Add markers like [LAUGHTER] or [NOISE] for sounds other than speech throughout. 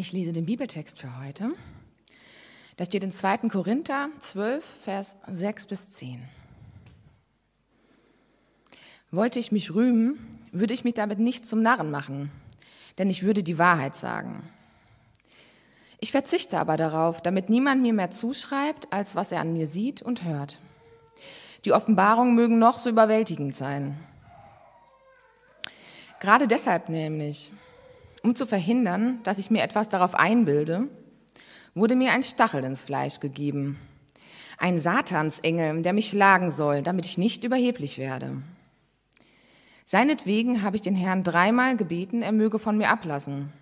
Ich lese den Bibeltext für heute. Da steht in 2. Korinther 12, Vers 6 bis 10. Wollte ich mich rühmen, würde ich mich damit nicht zum Narren machen, denn ich würde die Wahrheit sagen. Ich verzichte aber darauf, damit niemand mir mehr zuschreibt, als was er an mir sieht und hört. Die Offenbarungen mögen noch so überwältigend sein. Gerade deshalb nämlich, um zu verhindern, dass ich mir etwas darauf einbilde, wurde mir ein Stachel ins Fleisch gegeben. Ein Satansengel, der mich schlagen soll, damit ich nicht überheblich werde. Seinetwegen habe ich den Herrn dreimal gebeten, er möge von mir ablassen.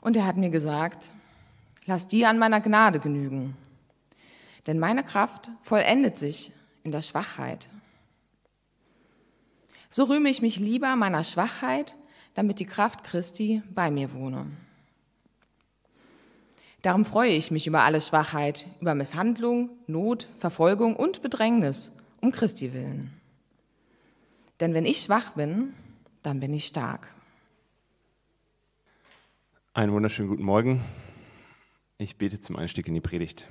Und er hat mir gesagt, lass dir an meiner Gnade genügen, denn meine Kraft vollendet sich in der Schwachheit. So rühme ich mich lieber meiner Schwachheit, damit die Kraft Christi bei mir wohne. Darum freue ich mich über alle Schwachheit, über Misshandlung, Not, Verfolgung und Bedrängnis, um Christi willen. Denn wenn ich schwach bin, dann bin ich stark. Einen wunderschönen guten Morgen. Ich bete zum Einstieg in die Predigt.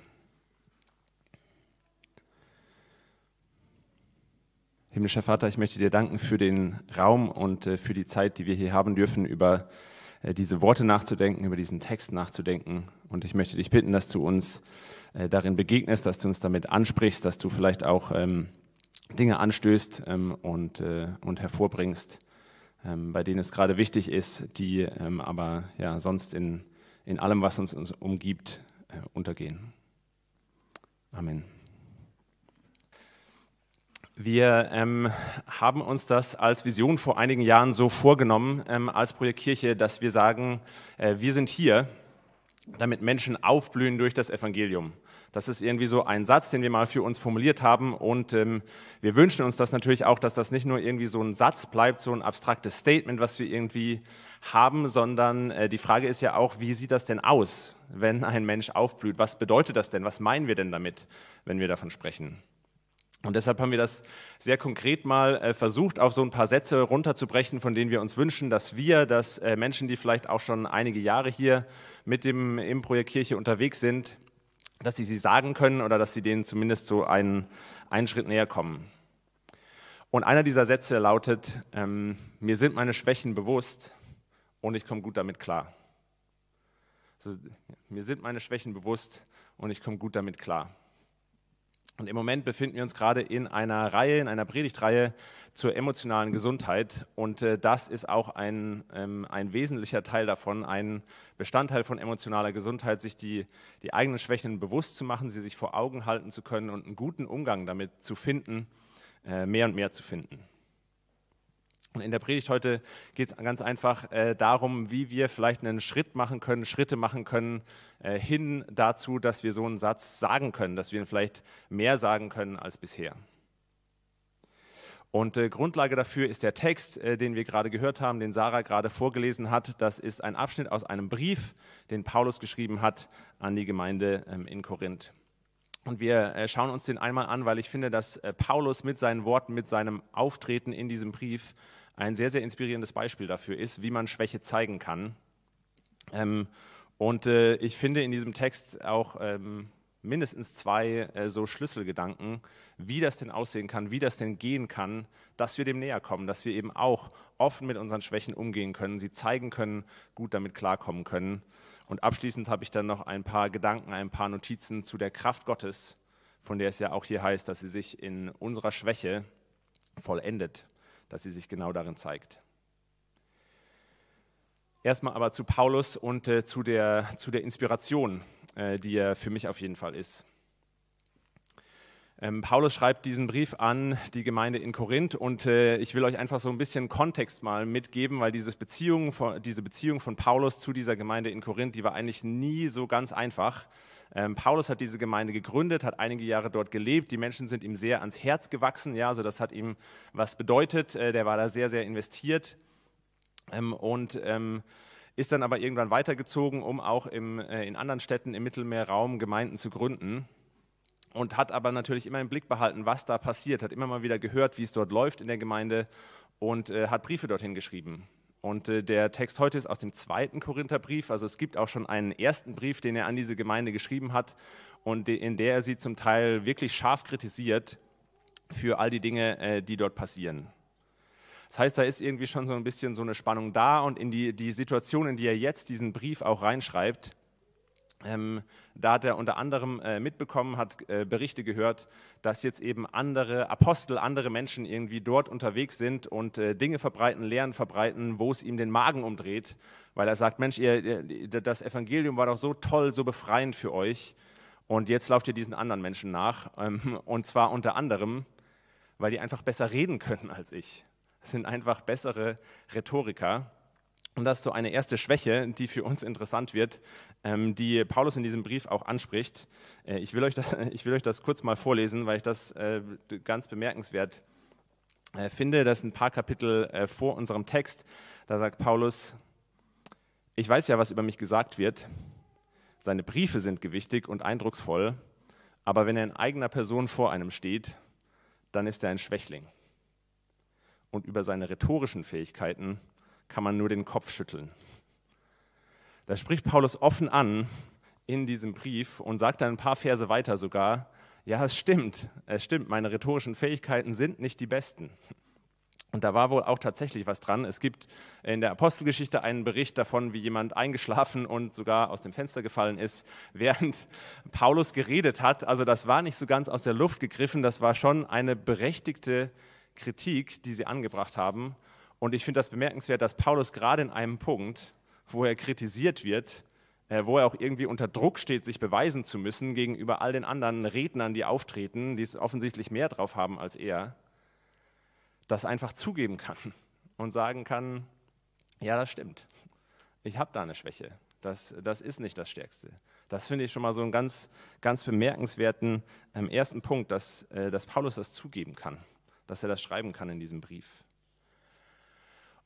Himmlischer Vater, ich möchte dir danken für den Raum und äh, für die Zeit, die wir hier haben dürfen, über äh, diese Worte nachzudenken, über diesen Text nachzudenken. Und ich möchte dich bitten, dass du uns äh, darin begegnest, dass du uns damit ansprichst, dass du vielleicht auch ähm, Dinge anstößt ähm, und, und hervorbringst, ähm, bei denen es gerade wichtig ist, die aber ja, sonst in, in allem, was uns, uns umgibt, untergehen. Amen. Wir ähm, haben uns das als Vision vor einigen Jahren so vorgenommen ähm, als Projektkirche, dass wir sagen, äh, wir sind hier, damit Menschen aufblühen durch das Evangelium. Das ist irgendwie so ein Satz, den wir mal für uns formuliert haben. Und ähm, wir wünschen uns das natürlich auch, dass das nicht nur irgendwie so ein Satz bleibt, so ein abstraktes Statement, was wir irgendwie haben, sondern äh, die Frage ist ja auch, wie sieht das denn aus, wenn ein Mensch aufblüht? Was bedeutet das denn? Was meinen wir denn damit, wenn wir davon sprechen? Und deshalb haben wir das sehr konkret mal äh, versucht, auf so ein paar Sätze runterzubrechen, von denen wir uns wünschen, dass wir, dass äh, Menschen, die vielleicht auch schon einige Jahre hier mit dem im Projekt Kirche unterwegs sind, dass sie sie sagen können oder dass sie denen zumindest so einen, einen Schritt näher kommen. Und einer dieser Sätze lautet, ähm, mir sind meine Schwächen bewusst und ich komme gut damit klar. Also, mir sind meine Schwächen bewusst und ich komme gut damit klar. Und im Moment befinden wir uns gerade in einer Reihe, in einer Predigtreihe zur emotionalen Gesundheit. Und äh, das ist auch ein, ähm, ein wesentlicher Teil davon, ein Bestandteil von emotionaler Gesundheit, sich die, die eigenen Schwächen bewusst zu machen, sie sich vor Augen halten zu können und einen guten Umgang damit zu finden, äh, mehr und mehr zu finden. Und in der Predigt heute geht es ganz einfach äh, darum, wie wir vielleicht einen Schritt machen können, Schritte machen können, äh, hin dazu, dass wir so einen Satz sagen können, dass wir ihn vielleicht mehr sagen können als bisher. Und äh, Grundlage dafür ist der Text, äh, den wir gerade gehört haben, den Sarah gerade vorgelesen hat. Das ist ein Abschnitt aus einem Brief, den Paulus geschrieben hat an die Gemeinde ähm, in Korinth. Und wir äh, schauen uns den einmal an, weil ich finde, dass äh, Paulus mit seinen Worten, mit seinem Auftreten in diesem Brief ein sehr, sehr inspirierendes Beispiel dafür ist, wie man Schwäche zeigen kann. Ähm, und äh, ich finde in diesem Text auch ähm, mindestens zwei äh, so Schlüsselgedanken, wie das denn aussehen kann, wie das denn gehen kann, dass wir dem näher kommen, dass wir eben auch offen mit unseren Schwächen umgehen können, sie zeigen können, gut damit klarkommen können. Und abschließend habe ich dann noch ein paar Gedanken, ein paar Notizen zu der Kraft Gottes, von der es ja auch hier heißt, dass sie sich in unserer Schwäche vollendet dass sie sich genau darin zeigt. Erstmal aber zu Paulus und äh, zu, der, zu der Inspiration, äh, die er für mich auf jeden Fall ist. Ähm, Paulus schreibt diesen Brief an die Gemeinde in Korinth und äh, ich will euch einfach so ein bisschen Kontext mal mitgeben, weil Beziehung von, diese Beziehung von Paulus zu dieser Gemeinde in Korinth, die war eigentlich nie so ganz einfach. Ähm, Paulus hat diese Gemeinde gegründet, hat einige Jahre dort gelebt. Die Menschen sind ihm sehr ans Herz gewachsen. Ja, also das hat ihm was bedeutet. Äh, der war da sehr, sehr investiert ähm, und ähm, ist dann aber irgendwann weitergezogen, um auch im, äh, in anderen Städten im Mittelmeerraum Gemeinden zu gründen. Und hat aber natürlich immer im Blick behalten, was da passiert, hat immer mal wieder gehört, wie es dort läuft in der Gemeinde und äh, hat Briefe dorthin geschrieben Und äh, der Text heute ist aus dem zweiten Korintherbrief. Also es gibt auch schon einen ersten Brief, den er an diese Gemeinde geschrieben hat und in der er sie zum Teil wirklich scharf kritisiert für all die Dinge, äh, die dort passieren. Das heißt, da ist irgendwie schon so ein bisschen so eine Spannung da und in die, die Situation, in die er jetzt diesen Brief auch reinschreibt, ähm, da hat er unter anderem äh, mitbekommen, hat äh, Berichte gehört, dass jetzt eben andere Apostel, andere Menschen irgendwie dort unterwegs sind und äh, Dinge verbreiten, Lehren verbreiten, wo es ihm den Magen umdreht, weil er sagt, Mensch, ihr, das Evangelium war doch so toll, so befreiend für euch und jetzt lauft ihr diesen anderen Menschen nach ähm, und zwar unter anderem, weil die einfach besser reden können als ich. Das sind einfach bessere Rhetoriker. Und das ist so eine erste Schwäche, die für uns interessant wird, ähm, die Paulus in diesem Brief auch anspricht. Äh, ich will euch das, [LAUGHS] ich will euch das kurz mal vorlesen, weil ich das äh, ganz bemerkenswert äh, finde. Das sind ein paar Kapitel vor unserem Text. Da sagt Paulus, ich weiß ja, was über mich gesagt wird. Seine Briefe sind gewichtig und eindrucksvoll, aber wenn er in eigener Person vor einem steht, dann ist er ein Schwächling. Und über seine rhetorischen Fähigkeiten kann man nur den Kopf schütteln. Da spricht Paulus offen an in diesem Brief und sagt dann ein paar Verse weiter sogar, ja, es stimmt, es stimmt, meine rhetorischen Fähigkeiten sind nicht die besten. Und da war wohl auch tatsächlich was dran. Es gibt in der Apostelgeschichte einen Bericht davon, wie jemand eingeschlafen und sogar aus dem Fenster gefallen ist, [LAUGHS] während Paulus geredet hat. Also das war nicht so ganz aus der Luft gegriffen, das war schon eine berechtigte Kritik, die sie angebracht haben. Und ich finde das bemerkenswert, dass Paulus gerade in einem Punkt, wo er kritisiert wird, äh, wo er auch irgendwie unter Druck steht, sich beweisen zu müssen gegenüber all den anderen Rednern, die auftreten, die es offensichtlich mehr drauf haben als er, das einfach zugeben kann und sagen kann, ja, das stimmt. Ich habe da eine Schwäche. Das, das ist nicht das Stärkste. Das finde ich schon mal so einen ganz, ganz bemerkenswerten ähm, ersten Punkt, dass, äh, dass Paulus das zugeben kann, dass er das schreiben kann in diesem Brief.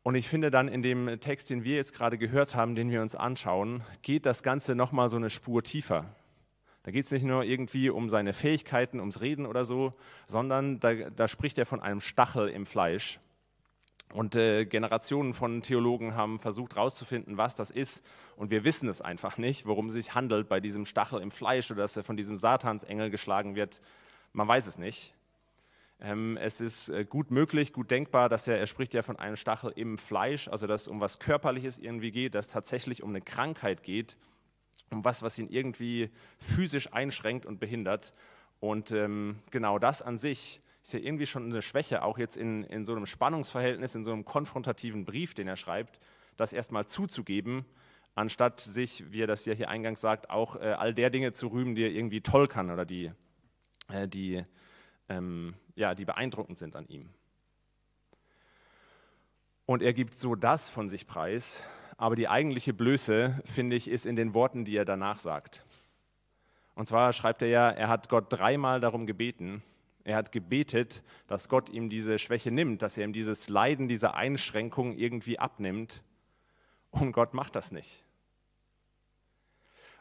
Und ich finde dann in dem Text, den wir jetzt gerade gehört haben, den wir uns anschauen, geht das Ganze nochmal so eine Spur tiefer. Da geht es nicht nur irgendwie um seine Fähigkeiten, ums Reden oder so, sondern da, da spricht er von einem Stachel im Fleisch. Und äh, Generationen von Theologen haben versucht herauszufinden, was das ist. Und wir wissen es einfach nicht, worum es sich handelt bei diesem Stachel im Fleisch oder dass er von diesem Satansengel geschlagen wird. Man weiß es nicht. Ähm, es ist äh, gut möglich, gut denkbar, dass er, er spricht ja von einem Stachel im Fleisch, also dass es um was Körperliches irgendwie geht, dass es tatsächlich um eine Krankheit geht, um was, was ihn irgendwie physisch einschränkt und behindert. Und ähm, genau das an sich ist ja irgendwie schon eine Schwäche, auch jetzt in, in so einem Spannungsverhältnis, in so einem konfrontativen Brief, den er schreibt, das erstmal zuzugeben, anstatt sich, wie er das ja hier eingangs sagt, auch äh, all der Dinge zu rühmen, die er irgendwie toll kann oder die, äh, die ähm, ja, die beeindruckend sind an ihm. Und er gibt so das von sich preis, aber die eigentliche Blöße, finde ich, ist in den Worten, die er danach sagt. Und zwar schreibt er ja, er hat Gott dreimal darum gebeten, er hat gebetet, dass Gott ihm diese Schwäche nimmt, dass er ihm dieses Leiden, diese Einschränkung irgendwie abnimmt. Und Gott macht das nicht.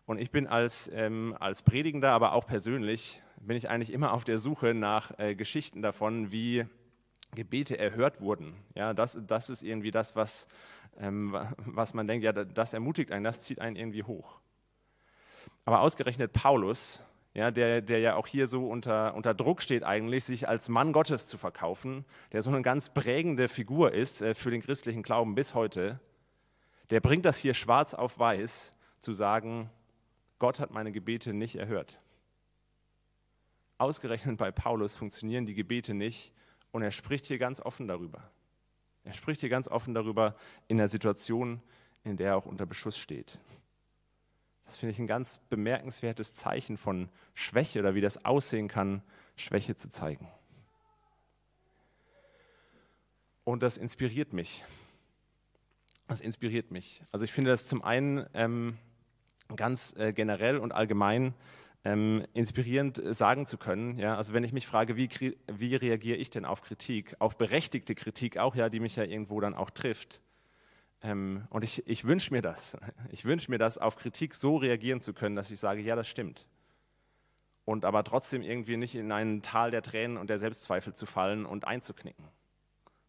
Und ich bin als, ähm, als Predigender, aber auch persönlich, bin ich eigentlich immer auf der Suche nach äh, Geschichten davon, wie Gebete erhört wurden. Ja, das, das ist irgendwie das, was, ähm, was man denkt, ja, das ermutigt einen, das zieht einen irgendwie hoch. Aber ausgerechnet Paulus, ja, der, der ja auch hier so unter, unter Druck steht eigentlich, sich als Mann Gottes zu verkaufen, der so eine ganz prägende Figur ist äh, für den christlichen Glauben bis heute, der bringt das hier schwarz auf weiß zu sagen, Gott hat meine Gebete nicht erhört. Ausgerechnet bei Paulus funktionieren die Gebete nicht und er spricht hier ganz offen darüber. Er spricht hier ganz offen darüber in der Situation, in der er auch unter Beschuss steht. Das finde ich ein ganz bemerkenswertes Zeichen von Schwäche oder wie das aussehen kann, Schwäche zu zeigen. Und das inspiriert mich. Das inspiriert mich. Also ich finde das zum einen ähm, ganz äh, generell und allgemein ähm, inspirierend äh, sagen zu können. Ja? Also wenn ich mich frage, wie, wie reagiere ich denn auf Kritik, auf berechtigte Kritik auch, ja, die mich ja irgendwo dann auch trifft. Ähm, und ich, ich wünsche mir das. [LAUGHS] Ich wünsche mir das, auf Kritik so reagieren zu können, dass ich sage, ja, das stimmt. Und aber trotzdem irgendwie nicht in ein Tal der Tränen und der Selbstzweifel zu fallen und einzuknicken.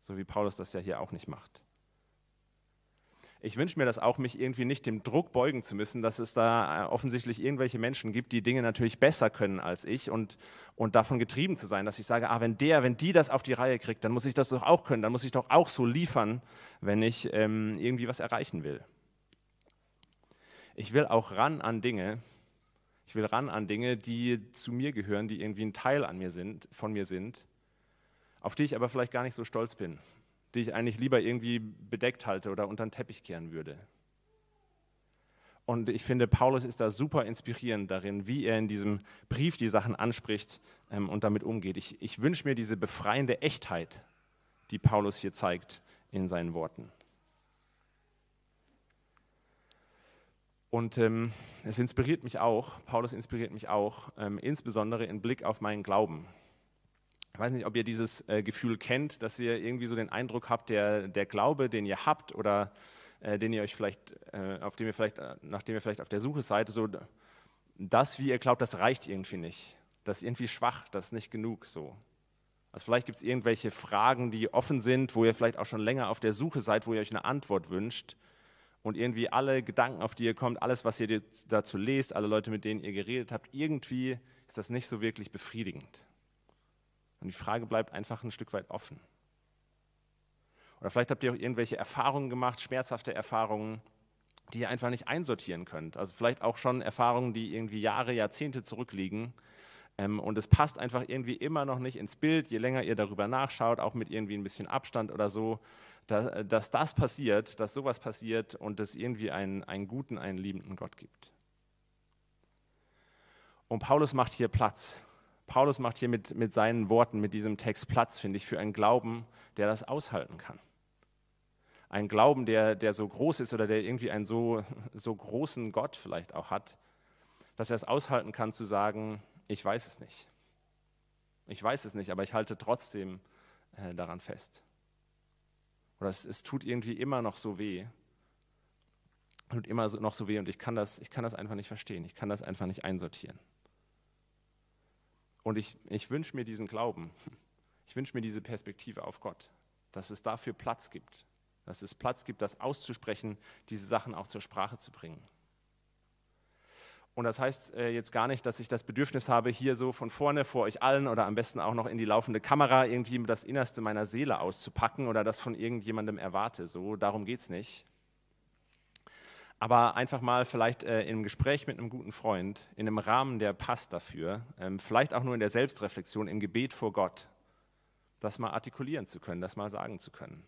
So wie Paulus das ja hier auch nicht macht. Ich wünsche mir das auch, mich irgendwie nicht dem Druck beugen zu müssen, dass es da äh, offensichtlich irgendwelche Menschen gibt, die Dinge natürlich besser können als ich und, und davon getrieben zu sein, dass ich sage, ah, wenn der, wenn die das auf die Reihe kriegt, dann muss ich das doch auch können, dann muss ich doch auch so liefern, wenn ich ähm, irgendwie was erreichen will. Ich will auch ran an Dinge, ich will ran an Dinge, die zu mir gehören, die irgendwie ein Teil an mir sind, von mir sind, auf die ich aber vielleicht gar nicht so stolz bin die ich eigentlich lieber irgendwie bedeckt halte oder unter den Teppich kehren würde. Und ich finde, Paulus ist da super inspirierend darin, wie er in diesem Brief die Sachen anspricht ähm, und damit umgeht. Ich, ich wünsche mir diese befreiende Echtheit, die Paulus hier zeigt in seinen Worten. Und ähm, es inspiriert mich auch, Paulus inspiriert mich auch, ähm, insbesondere in Blick auf meinen Glauben. Ich weiß nicht, ob ihr dieses äh, Gefühl kennt, dass ihr irgendwie so den Eindruck habt, der, der Glaube, den ihr habt oder äh, den ihr euch vielleicht, äh, auf dem ihr vielleicht, äh, nachdem ihr vielleicht auf der Suche seid, so das, wie ihr glaubt, das reicht irgendwie nicht. Das ist irgendwie schwach, das ist nicht genug so. Also vielleicht gibt es irgendwelche Fragen, die offen sind, wo ihr vielleicht auch schon länger auf der Suche seid, wo ihr euch eine Antwort wünscht. Und irgendwie alle Gedanken, auf die ihr kommt, alles, was ihr dazu lest, alle Leute, mit denen ihr geredet habt, irgendwie ist das nicht so wirklich befriedigend. Und die Frage bleibt einfach ein Stück weit offen. Oder vielleicht habt ihr auch irgendwelche Erfahrungen gemacht, schmerzhafte Erfahrungen, die ihr einfach nicht einsortieren könnt. Also vielleicht auch schon Erfahrungen, die irgendwie Jahre, Jahrzehnte zurückliegen. Ähm, und es passt einfach irgendwie immer noch nicht ins Bild, je länger ihr darüber nachschaut, auch mit irgendwie ein bisschen Abstand oder so, dass, dass das passiert, dass sowas passiert und es irgendwie einen, einen guten, einen liebenden Gott gibt. Und Paulus macht hier Platz Paulus macht hier mit, mit seinen Worten, mit diesem Text Platz, finde ich, für einen Glauben, der das aushalten kann. Ein Glauben, der, der so groß ist oder der irgendwie einen so, so großen Gott vielleicht auch hat, dass er es aushalten kann zu sagen, ich weiß es nicht. Ich weiß es nicht, aber ich halte trotzdem äh, daran fest. Oder es, es tut irgendwie immer noch so weh. Tut immer noch so weh und ich kann, das, ich kann das einfach nicht verstehen. Ich kann das einfach nicht einsortieren. Und ich, ich wünsche mir diesen Glauben, [LAUGHS] ich wünsche mir diese Perspektive auf Gott, dass es dafür Platz gibt, dass es Platz gibt, das auszusprechen, diese Sachen auch zur Sprache zu bringen. Und das heißt äh, jetzt gar nicht, dass ich das Bedürfnis habe, hier so von vorne vor euch allen oder am besten auch noch in die laufende Kamera irgendwie das Innerste meiner Seele auszupacken oder das von irgendjemandem erwarte. So, darum geht es nicht aber einfach mal vielleicht äh, einem Gespräch mit einem guten Freund, in einem Rahmen, der passt dafür, ähm, vielleicht auch nur in der Selbstreflexion, im Gebet vor Gott, das mal artikulieren zu können, das mal sagen zu können.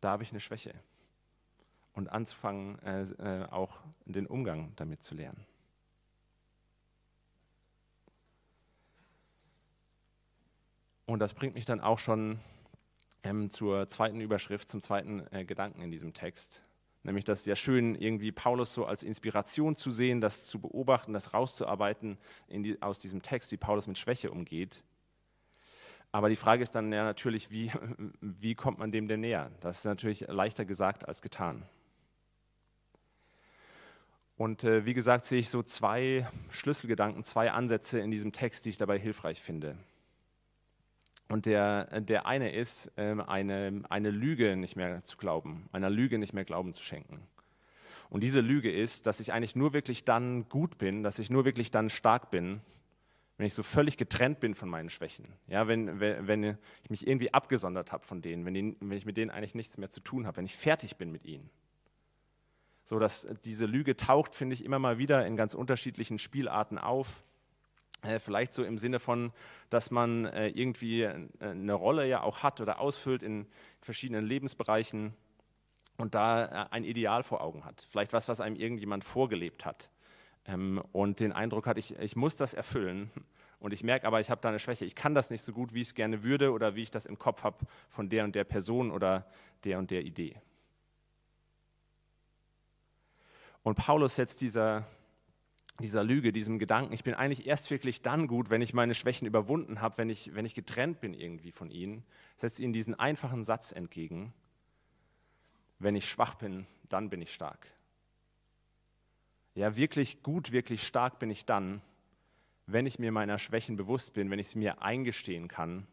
Da habe ich eine Schwäche. Und anzufangen, äh, äh, auch den Umgang damit zu lernen. Und das bringt mich dann auch schon ähm, zur zweiten Überschrift, zum zweiten äh, Gedanken in diesem Text. Nämlich das ist ja schön, irgendwie Paulus so als Inspiration zu sehen, das zu beobachten, das rauszuarbeiten die, aus diesem Text, wie Paulus mit Schwäche umgeht. Aber die Frage ist dann ja natürlich, wie, [LAUGHS] wie kommt man dem denn näher? Das ist natürlich leichter gesagt als getan. Und äh, wie gesagt, sehe ich so zwei Schlüsselgedanken, zwei Ansätze in diesem Text, die ich dabei hilfreich finde. Und der, der eine ist, ähm, eine, eine Lüge nicht mehr zu glauben, einer Lüge nicht mehr Glauben zu schenken. Und diese Lüge ist, dass ich eigentlich nur wirklich dann gut bin, dass ich nur wirklich dann stark bin, wenn ich so völlig getrennt bin von meinen Schwächen. Ja, wenn, wenn, ich mich irgendwie abgesondert habe von denen, wenn, die, wenn ich mit denen eigentlich nichts mehr zu tun habe, wenn ich fertig bin mit ihnen. So, dass diese Lüge taucht, finde ich, immer mal wieder in ganz unterschiedlichen Spielarten auf. Äh, vielleicht so im Sinne von, dass man äh, irgendwie äh, eine Rolle ja auch hat oder ausfüllt in verschiedenen Lebensbereichen und da ein Ideal vor Augen hat. Vielleicht was, was einem irgendjemand vorgelebt hat ähm, und den Eindruck hat, ich, ich muss das erfüllen. Und ich merke aber, ich habe da eine Schwäche. Ich kann das nicht so gut, wie ich es gerne würde oder wie ich das im Kopf habe von der und der Person oder der und der Idee. Und Paulus setzt dieser, dieser Lüge, diesem Gedanken, ich bin eigentlich erst wirklich dann gut, wenn ich meine Schwächen überwunden habe, wenn ich, wenn ich getrennt bin irgendwie von ihnen, setzt ihnen diesen einfachen Satz entgegen, wenn ich schwach bin, dann bin ich stark. Ja, wirklich gut, wirklich stark bin ich dann, wenn ich mir meiner Schwächen bewusst bin, wenn ich sie mir eingestehen kann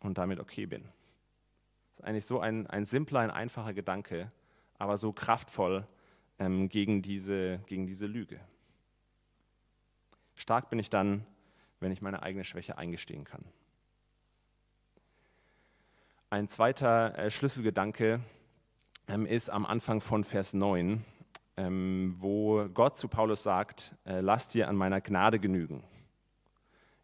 und damit okay bin. Das ist eigentlich so ein, ein simpler, ein einfacher Gedanke, aber so kraftvoll ähm, gegen, diese, gegen diese Lüge. Stark bin ich dann, wenn ich meine eigene Schwäche eingestehen kann. Ein zweiter äh, Schlüsselgedanke ähm, ist am Anfang von Vers 9, ähm, wo Gott zu Paulus sagt, äh, lass dir an meiner Gnade genügen.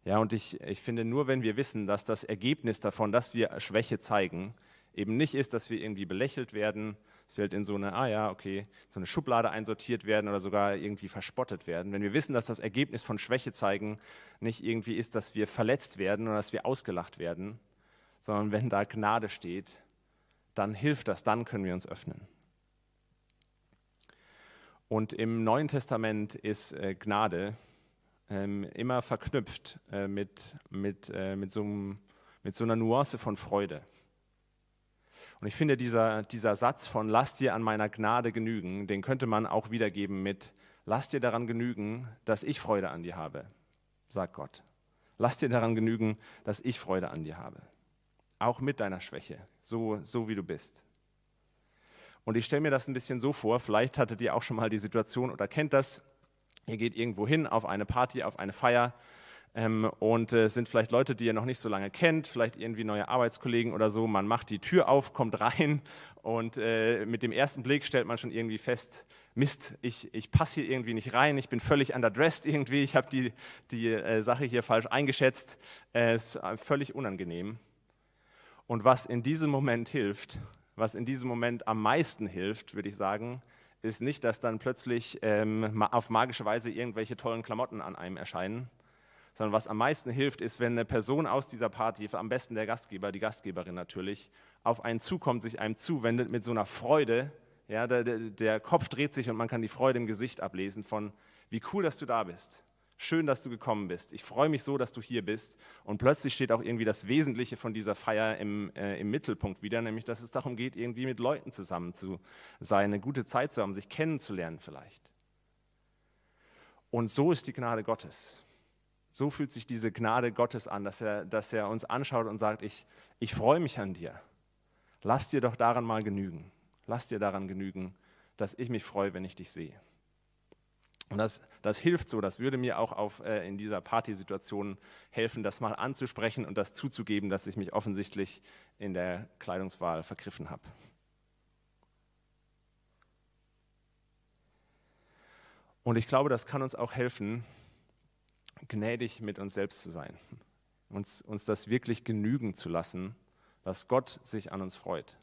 Ja, und ich, ich finde, nur wenn wir wissen, dass das Ergebnis davon, dass wir Schwäche zeigen, eben nicht ist, dass wir irgendwie belächelt werden, es wird in so eine, ah ja, okay, so eine Schublade einsortiert werden oder sogar irgendwie verspottet werden. Wenn wir wissen, dass das Ergebnis von Schwäche zeigen nicht irgendwie ist, dass wir verletzt werden oder dass wir ausgelacht werden, sondern wenn da Gnade steht, dann hilft das, dann können wir uns öffnen. Und im Neuen Testament ist äh, Gnade ähm, immer verknüpft äh, mit, mit, äh, mit, so mit so einer Nuance von Freude. Und ich finde, dieser, dieser Satz von lass dir an meiner Gnade genügen, den könnte man auch wiedergeben mit lass dir daran genügen, dass ich Freude an dir habe, sagt Gott. Lass dir daran genügen, dass ich Freude an dir habe. Auch mit deiner Schwäche, so, so wie du bist. Und ich stelle mir das ein bisschen so vor, vielleicht hattet ihr auch schon mal die Situation oder kennt das, ihr geht irgendwo hin auf eine Party, auf eine Feier und äh, sind vielleicht Leute, die ihr noch nicht so lange kennt, vielleicht irgendwie neue Arbeitskollegen oder so. Man macht die Tür auf, kommt rein und äh, mit dem ersten Blick stellt man schon irgendwie fest, Mist, ich, ich passe hier irgendwie nicht rein, ich bin völlig underdressed irgendwie, ich habe die, die äh, Sache hier falsch eingeschätzt, es ist völlig unangenehm. Und was in diesem Moment hilft, was in diesem Moment am meisten hilft, würde ich sagen, ist nicht, dass dann plötzlich ähm, auf magische Weise irgendwelche tollen Klamotten an einem erscheinen, sondern was am meisten hilft, ist, wenn eine Person aus dieser Party, am besten der Gastgeber, die Gastgeberin natürlich, auf einen zukommt, sich einem zuwendet mit so einer Freude. Ja, der, der Kopf dreht sich und man kann die Freude im Gesicht ablesen von, wie cool, dass du da bist. Schön, dass du gekommen bist. Ich freue mich so, dass du hier bist. Und plötzlich steht auch irgendwie das Wesentliche von dieser Feier im, äh, im Mittelpunkt wieder, nämlich dass es darum geht, irgendwie mit Leuten zusammen zu sein, eine gute Zeit zu haben, sich kennenzulernen vielleicht. Und so ist die Gnade Gottes. So fühlt sich diese Gnade Gottes an, dass er, dass er uns anschaut und sagt, ich, ich freue mich an dir. Lass dir doch daran mal genügen. Lass dir daran genügen, dass ich mich freue, wenn ich dich sehe. Und das, das hilft so, das würde mir auch auf, äh, in dieser Partysituation helfen, das mal anzusprechen und das zuzugeben, dass ich mich offensichtlich in der Kleidungswahl vergriffen habe. Und ich glaube, das kann uns auch helfen, gnädig mit uns selbst zu sein, uns, uns das wirklich genügen zu lassen, dass Gott sich an uns freut.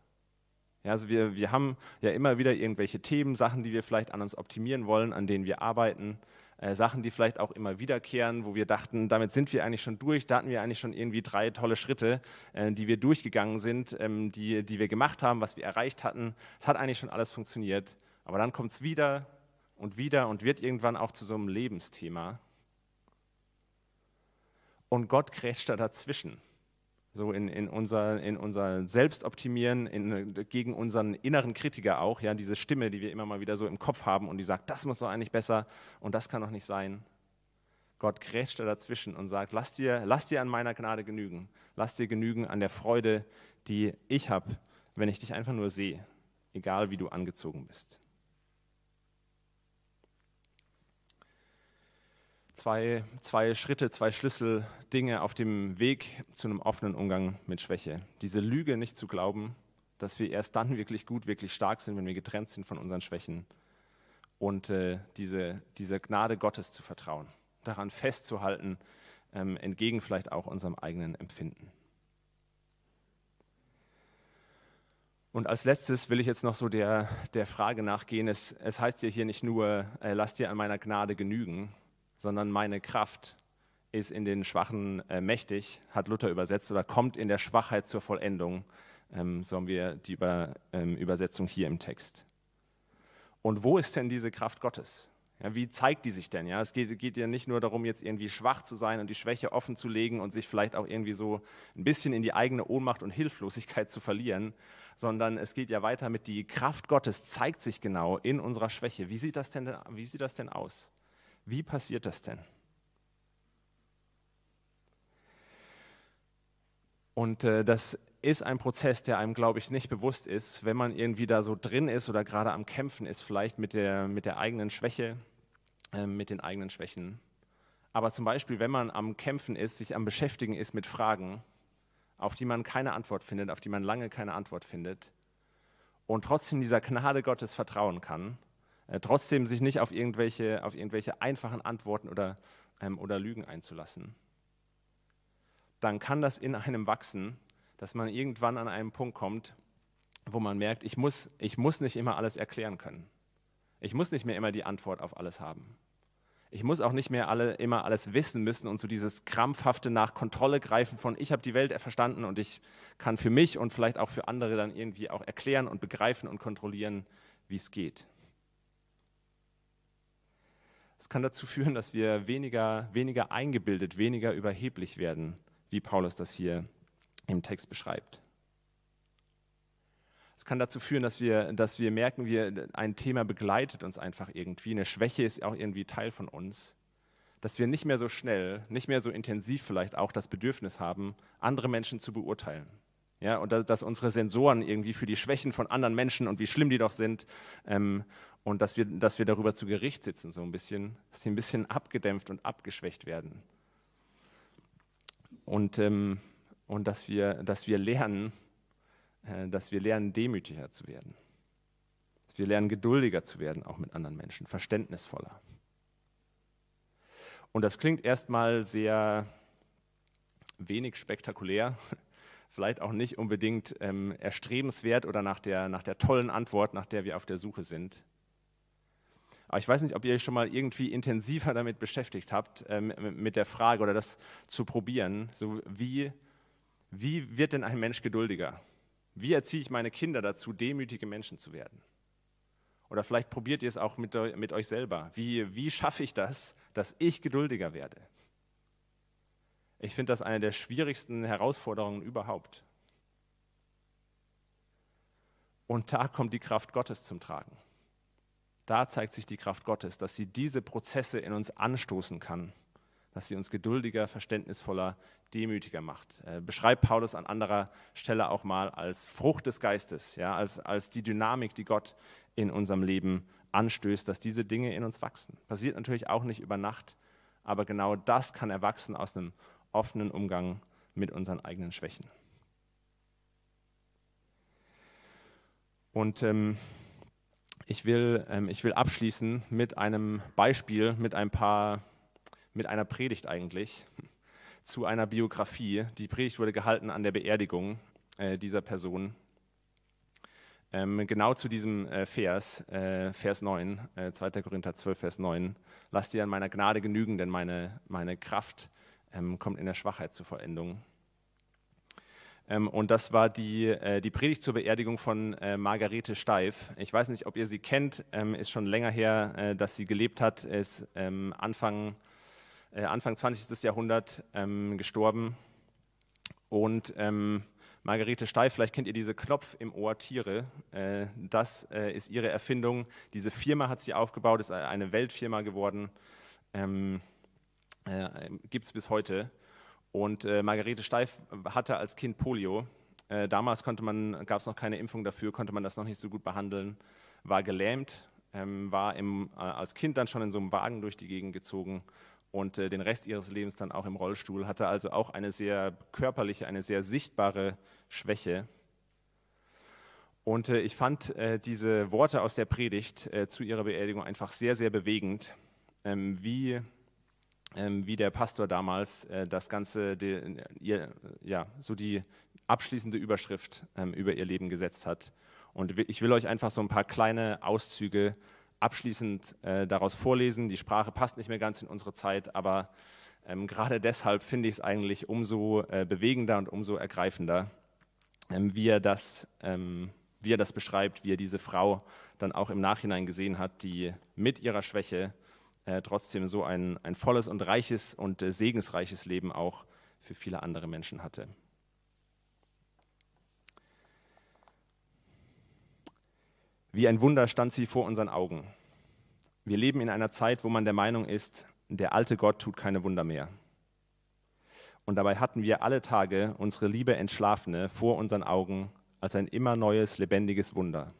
Ja, also wir, wir haben ja immer wieder irgendwelche Themen, Sachen, die wir vielleicht an uns optimieren wollen, an denen wir arbeiten, äh, Sachen, die vielleicht auch immer wiederkehren, wo wir dachten, damit sind wir eigentlich schon durch, da hatten wir eigentlich schon irgendwie drei tolle Schritte, äh, die wir durchgegangen sind, ähm, die, die wir gemacht haben, was wir erreicht hatten. Es hat eigentlich schon alles funktioniert, aber dann kommt es wieder und wieder und wird irgendwann auch zu so einem Lebensthema. Und Gott grätscht da dazwischen so in, in, unser, in unser Selbstoptimieren, in, gegen unseren inneren Kritiker auch, ja, diese Stimme, die wir immer mal wieder so im Kopf haben und die sagt, das muss doch eigentlich besser und das kann doch nicht sein. Gott grätscht da dazwischen und sagt, lass dir, lass dir an meiner Gnade genügen, lass dir genügen an der Freude, die ich habe, wenn ich dich einfach nur sehe, egal wie du angezogen bist. Zwei, zwei Schritte, zwei Schlüsseldinge auf dem Weg zu einem offenen Umgang mit Schwäche. Diese Lüge nicht zu glauben, dass wir erst dann wirklich gut, wirklich stark sind, wenn wir getrennt sind von unseren Schwächen. Und äh, diese, diese Gnade Gottes zu vertrauen, daran festzuhalten, ähm, entgegen vielleicht auch unserem eigenen Empfinden. Und als letztes will ich jetzt noch so der, der Frage nachgehen. Es, es heißt ja hier nicht nur, äh, lass dir an meiner Gnade genügen, sondern meine Kraft ist in den Schwachen äh, mächtig, hat Luther übersetzt, oder kommt in der Schwachheit zur Vollendung. Ähm, so haben wir die Über, ähm, Übersetzung hier im Text. Und wo ist denn diese Kraft Gottes? Ja, wie zeigt die sich denn? Ja, es geht, geht ja nicht nur darum, jetzt irgendwie schwach zu sein und die Schwäche offen zu legen und sich vielleicht auch irgendwie so ein bisschen in die eigene Ohnmacht und Hilflosigkeit zu verlieren, sondern es geht ja weiter mit die Kraft Gottes zeigt sich genau in unserer Schwäche. Wie sieht das denn, wie sieht das denn aus? Wie passiert das denn? Und äh, das ist ein Prozess, der einem, glaube ich, nicht bewusst ist, wenn man irgendwie da so drin ist oder gerade am Kämpfen ist, vielleicht mit der, mit der eigenen Schwäche, äh, mit den eigenen Schwächen. Aber zum Beispiel, wenn man am Kämpfen ist, sich am Beschäftigen ist mit Fragen, auf die man keine Antwort findet, auf die man lange keine Antwort findet und trotzdem dieser Gnade Gottes vertrauen kann, äh, trotzdem sich nicht auf irgendwelche, auf irgendwelche einfachen Antworten oder, ähm, oder Lügen einzulassen, dann kann das in einem wachsen, dass man irgendwann an einen Punkt kommt, wo man merkt, ich muss, ich muss nicht immer alles erklären können. Ich muss nicht mehr immer die Antwort auf alles haben. Ich muss auch nicht mehr alle, immer alles wissen müssen und so dieses krampfhafte nach Kontrolle greifen von, ich habe die Welt verstanden und ich kann für mich und vielleicht auch für andere dann irgendwie auch erklären und begreifen und kontrollieren, wie es geht. Es kann dazu führen, dass wir weniger, weniger eingebildet, weniger überheblich werden, wie Paulus das hier im Text beschreibt. Es kann dazu führen, dass wir, dass wir merken, wir, ein Thema begleitet uns einfach irgendwie. Eine Schwäche ist auch irgendwie Teil von uns. Dass wir nicht mehr so schnell, nicht mehr so intensiv vielleicht auch das Bedürfnis haben, andere Menschen zu beurteilen. Ja, und dass unsere Sensoren irgendwie für die Schwächen von anderen Menschen und wie schlimm die doch sind ähm, und dass wir, dass wir darüber zu Gericht sitzen, so ein bisschen, dass die ein bisschen abgedämpft und abgeschwächt werden. Und, ähm, und dass, wir, dass wir lernen, äh, dass wir lernen, demütiger zu werden. Dass wir lernen, geduldiger zu werden, auch mit anderen Menschen, verständnisvoller. Und das klingt erstmal sehr wenig spektakulär, [LAUGHS] vielleicht auch nicht unbedingt ähm, erstrebenswert oder nach der, nach der tollen Antwort, nach der wir auf der Suche sind. Aber ich weiß nicht, ob ihr euch schon mal irgendwie intensiver damit beschäftigt habt, ähm, mit der Frage oder das zu probieren. So wie, wie wird denn ein Mensch geduldiger? Wie erziehe ich meine Kinder dazu, demütige Menschen zu werden? Oder vielleicht probiert ihr es auch mit, mit euch selber. Wie, wie schaffe ich das, dass ich geduldiger werde? Ich finde das eine der schwierigsten Herausforderungen überhaupt. Und da kommt die Kraft Gottes zum Tragen. Da zeigt sich die Kraft Gottes, dass sie diese Prozesse in uns anstoßen kann dass sie uns geduldiger, verständnisvoller, demütiger macht. Äh, beschreibt Paulus an anderer Stelle auch mal als Frucht des Geistes, ja, als, als die Dynamik, die Gott in unserem Leben anstößt, dass diese Dinge in uns wachsen. Passiert natürlich auch nicht über Nacht, aber genau das kann erwachsen aus einem offenen Umgang mit unseren eigenen Schwächen. Und ähm, ich, will, ähm, ich will abschließen mit einem Beispiel, mit ein paar mit einer Predigt eigentlich zu einer Biografie. Die Predigt wurde gehalten an der Beerdigung äh, dieser Person. Ähm, genau zu diesem äh, Vers, äh, Vers 9, 2. Äh, Korinther 12, Vers 9. Lasst dir an meiner Gnade genügen, denn meine, meine Kraft ähm, kommt in der Schwachheit zur Vollendung. Ähm, und das war die, äh, die Predigt zur Beerdigung von äh, Margarete Steif. Ich weiß nicht, ob ihr sie kennt, ähm, ist schon länger her, dass sie gelebt hat, ist ähm, Anfang äh, Anfang 20. Jahrhundert gestorben. Und Margarete Steif, vielleicht kennt ihr diese Knopf im Ohr Tiere. Äh, das äh, ist ihre Erfindung. Diese Firma hat sie aufgebaut, ist eine Weltfirma geworden. Ähm, äh, Gibt es bis heute. Und äh, Margarete Steif hatte als Kind Polio. Äh, damals gab es noch keine Impfung dafür, konnte man das noch nicht so gut behandeln. War gelähmt, ähm, war im, äh, als Kind dann schon in so einem Wagen durch die Gegend gezogen und äh, den Rest ihres Lebens dann auch im Rollstuhl, hatte also auch eine sehr körperliche, eine sehr sichtbare Schwäche. Und äh, ich fand äh, diese Worte aus der Predigt zu ihrer Beerdigung einfach sehr, sehr bewegend, ähm, wie, wie der Pastor damals äh, das Ganze, die, ihr, ja, so die abschließende Überschrift ähm, über ihr Leben gesetzt hat. Und ich will euch einfach so ein paar kleine Auszüge abschließend äh, daraus vorlesen. Die Sprache passt nicht mehr ganz in unsere Zeit, aber ähm, gerade deshalb finde ich es eigentlich umso äh, bewegender und umso ergreifender, ähm, wie, er das, ähm, wie er das beschreibt, wie er diese Frau dann auch im Nachhinein gesehen hat, die mit ihrer Schwäche äh, trotzdem so ein, ein volles und reiches und äh, segensreiches Leben auch für viele andere Menschen hatte. Wie ein Wunder stand sie vor unseren Augen. Wir leben in einer Zeit, wo man der Meinung ist, der alte Gott tut keine Wunder mehr. Und dabei hatten wir alle Tage unsere liebe Entschlafene vor unseren Augen als ein immer neues, lebendiges Wunder.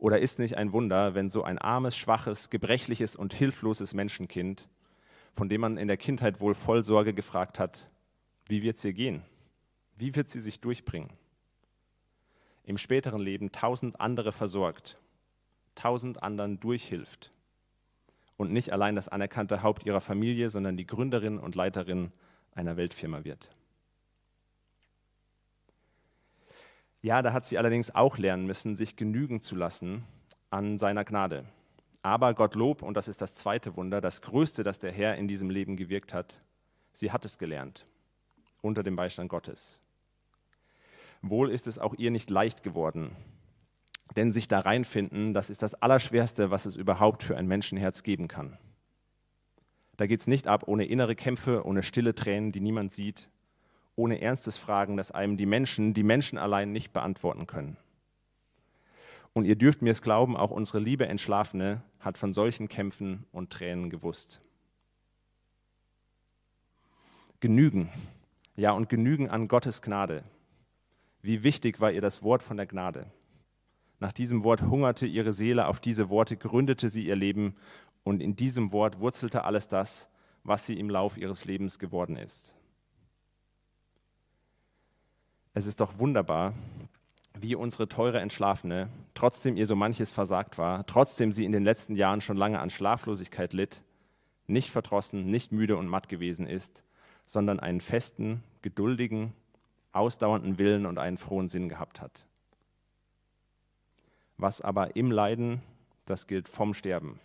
Oder ist nicht ein Wunder, wenn so ein armes, schwaches, gebrechliches und hilfloses Menschenkind, von dem man in der Kindheit wohl voll Sorge gefragt hat, wie wird es ihr gehen? Wie wird sie sich durchbringen? Im späteren Leben tausend andere versorgt, tausend anderen durchhilft und nicht allein das anerkannte Haupt ihrer Familie, sondern die Gründerin und Leiterin einer Weltfirma wird. Ja, da hat sie allerdings auch lernen müssen, sich genügen zu lassen an seiner Gnade. Aber Gottlob, und das ist das zweite Wunder, das größte, das der Herr in diesem Leben gewirkt hat, sie hat es gelernt, unter dem Beistand Gottes. Wohl ist es auch ihr nicht leicht geworden, denn sich da reinfinden, das ist das Allerschwerste, was es überhaupt für ein Menschenherz geben kann. Da geht es nicht ab ohne innere Kämpfe, ohne stille Tränen, die niemand sieht, ohne ernstes Fragen, das einem die Menschen, die Menschen allein nicht beantworten können. Und ihr dürft mir es glauben, auch unsere liebe Entschlafene hat von solchen Kämpfen und Tränen gewusst. Genügen, ja und genügen an Gottes Gnade. Wie wichtig war ihr das Wort von der Gnade. Nach diesem Wort hungerte ihre Seele, auf diese Worte gründete sie ihr Leben und in diesem Wort wurzelte alles das, was sie im Lauf ihres Lebens geworden ist. Es ist doch wunderbar, wie unsere teure Entschlafene, trotzdem ihr so manches versagt war, trotzdem sie in den letzten Jahren schon lange an Schlaflosigkeit litt, nicht verdrossen, nicht müde und matt gewesen ist, sondern einen festen, geduldigen, ausdauernden Willen und einen frohen Sinn gehabt hat. Was aber im Leiden, das gilt vom Sterben.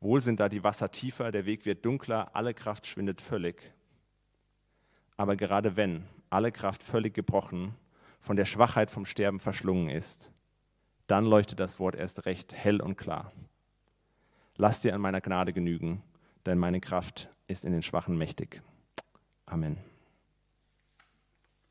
Wohl sind da die Wasser tiefer, der Weg wird dunkler, alle Kraft schwindet völlig. Aber gerade wenn alle Kraft völlig gebrochen, von der Schwachheit vom Sterben verschlungen ist, dann leuchtet das Wort erst recht hell und klar. Lass dir an meiner Gnade genügen, denn meine Kraft ist in den Schwachen mächtig. Amen.